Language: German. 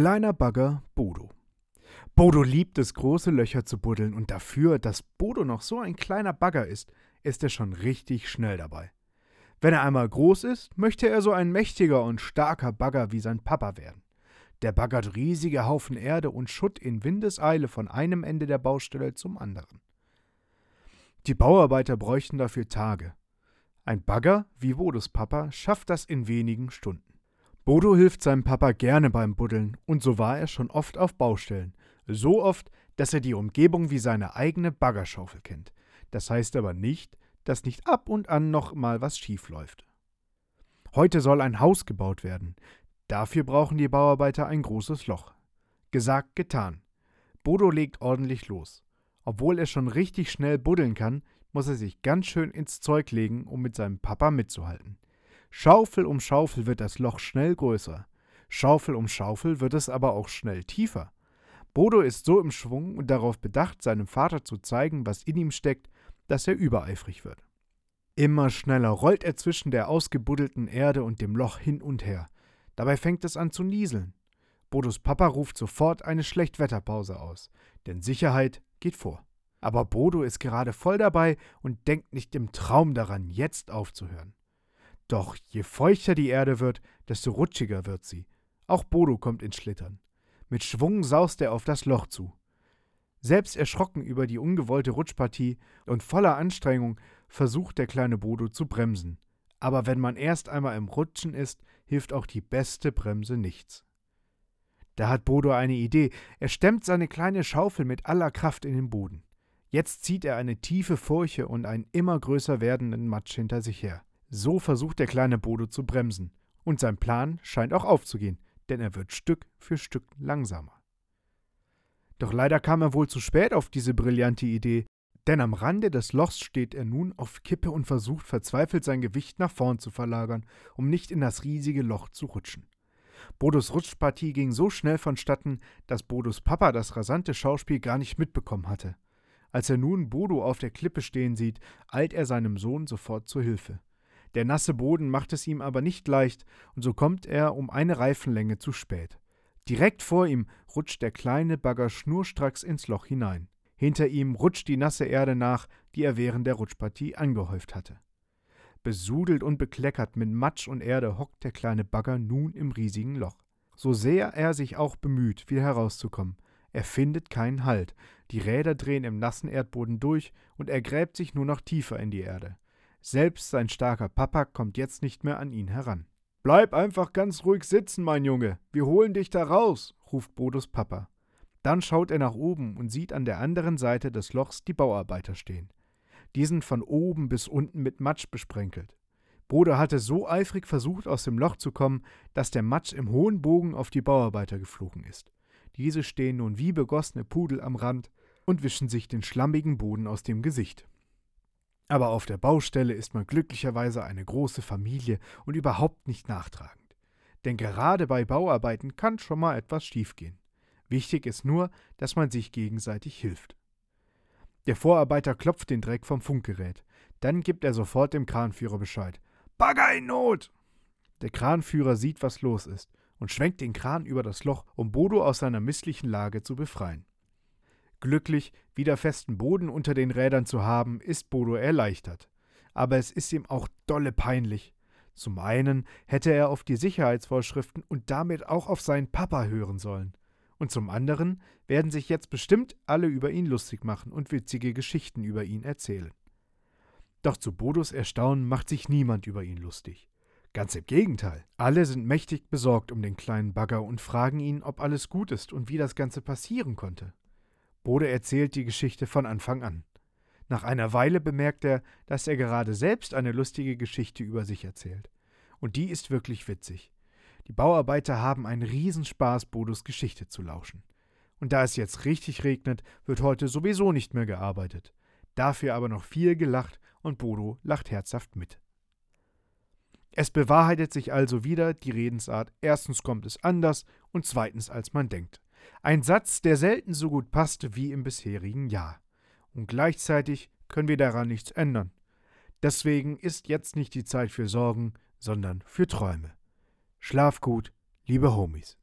Kleiner Bagger Bodo. Bodo liebt es, große Löcher zu buddeln, und dafür, dass Bodo noch so ein kleiner Bagger ist, ist er schon richtig schnell dabei. Wenn er einmal groß ist, möchte er so ein mächtiger und starker Bagger wie sein Papa werden. Der baggert riesige Haufen Erde und Schutt in Windeseile von einem Ende der Baustelle zum anderen. Die Bauarbeiter bräuchten dafür Tage. Ein Bagger, wie Bodos Papa, schafft das in wenigen Stunden. Bodo hilft seinem Papa gerne beim Buddeln, und so war er schon oft auf Baustellen. So oft, dass er die Umgebung wie seine eigene Baggerschaufel kennt. Das heißt aber nicht, dass nicht ab und an noch mal was schief läuft. Heute soll ein Haus gebaut werden. Dafür brauchen die Bauarbeiter ein großes Loch. Gesagt, getan. Bodo legt ordentlich los. Obwohl er schon richtig schnell buddeln kann, muss er sich ganz schön ins Zeug legen, um mit seinem Papa mitzuhalten. Schaufel um Schaufel wird das Loch schnell größer. Schaufel um Schaufel wird es aber auch schnell tiefer. Bodo ist so im Schwung und darauf bedacht, seinem Vater zu zeigen, was in ihm steckt, dass er übereifrig wird. Immer schneller rollt er zwischen der ausgebuddelten Erde und dem Loch hin und her. Dabei fängt es an zu nieseln. Bodos Papa ruft sofort eine Schlechtwetterpause aus, denn Sicherheit geht vor. Aber Bodo ist gerade voll dabei und denkt nicht im Traum daran, jetzt aufzuhören. Doch je feuchter die Erde wird, desto rutschiger wird sie. Auch Bodo kommt ins Schlittern. Mit Schwung saust er auf das Loch zu. Selbst erschrocken über die ungewollte Rutschpartie und voller Anstrengung versucht der kleine Bodo zu bremsen. Aber wenn man erst einmal im Rutschen ist, hilft auch die beste Bremse nichts. Da hat Bodo eine Idee. Er stemmt seine kleine Schaufel mit aller Kraft in den Boden. Jetzt zieht er eine tiefe Furche und einen immer größer werdenden Matsch hinter sich her. So versucht der kleine Bodo zu bremsen. Und sein Plan scheint auch aufzugehen, denn er wird Stück für Stück langsamer. Doch leider kam er wohl zu spät auf diese brillante Idee, denn am Rande des Lochs steht er nun auf Kippe und versucht verzweifelt sein Gewicht nach vorn zu verlagern, um nicht in das riesige Loch zu rutschen. Bodos Rutschpartie ging so schnell vonstatten, dass Bodos Papa das rasante Schauspiel gar nicht mitbekommen hatte. Als er nun Bodo auf der Klippe stehen sieht, eilt er seinem Sohn sofort zur Hilfe. Der nasse Boden macht es ihm aber nicht leicht, und so kommt er um eine Reifenlänge zu spät. Direkt vor ihm rutscht der kleine Bagger schnurstracks ins Loch hinein. Hinter ihm rutscht die nasse Erde nach, die er während der Rutschpartie angehäuft hatte. Besudelt und bekleckert mit Matsch und Erde hockt der kleine Bagger nun im riesigen Loch. So sehr er sich auch bemüht, wieder herauszukommen, er findet keinen Halt. Die Räder drehen im nassen Erdboden durch und er gräbt sich nur noch tiefer in die Erde. Selbst sein starker Papa kommt jetzt nicht mehr an ihn heran. Bleib einfach ganz ruhig sitzen, mein Junge. Wir holen dich da raus, ruft Bodos Papa. Dann schaut er nach oben und sieht an der anderen Seite des Lochs die Bauarbeiter stehen. Die sind von oben bis unten mit Matsch besprenkelt. Bodo hatte so eifrig versucht, aus dem Loch zu kommen, dass der Matsch im hohen Bogen auf die Bauarbeiter geflogen ist. Diese stehen nun wie begossene Pudel am Rand und wischen sich den schlammigen Boden aus dem Gesicht. Aber auf der Baustelle ist man glücklicherweise eine große Familie und überhaupt nicht nachtragend. Denn gerade bei Bauarbeiten kann schon mal etwas schiefgehen. Wichtig ist nur, dass man sich gegenseitig hilft. Der Vorarbeiter klopft den Dreck vom Funkgerät. Dann gibt er sofort dem Kranführer Bescheid. Bagger in Not! Der Kranführer sieht, was los ist und schwenkt den Kran über das Loch, um Bodo aus seiner misslichen Lage zu befreien. Glücklich, wieder festen Boden unter den Rädern zu haben, ist Bodo erleichtert. Aber es ist ihm auch dolle peinlich. Zum einen hätte er auf die Sicherheitsvorschriften und damit auch auf seinen Papa hören sollen. Und zum anderen werden sich jetzt bestimmt alle über ihn lustig machen und witzige Geschichten über ihn erzählen. Doch zu Bodos Erstaunen macht sich niemand über ihn lustig. Ganz im Gegenteil. Alle sind mächtig besorgt um den kleinen Bagger und fragen ihn, ob alles gut ist und wie das Ganze passieren konnte. Bode erzählt die Geschichte von Anfang an. Nach einer Weile bemerkt er, dass er gerade selbst eine lustige Geschichte über sich erzählt. Und die ist wirklich witzig. Die Bauarbeiter haben einen Riesenspaß, Bodos Geschichte zu lauschen. Und da es jetzt richtig regnet, wird heute sowieso nicht mehr gearbeitet. Dafür aber noch viel gelacht und Bodo lacht herzhaft mit. Es bewahrheitet sich also wieder die Redensart, erstens kommt es anders und zweitens als man denkt. Ein Satz, der selten so gut passte wie im bisherigen Jahr. Und gleichzeitig können wir daran nichts ändern. Deswegen ist jetzt nicht die Zeit für Sorgen, sondern für Träume. Schlaf gut, liebe Homies.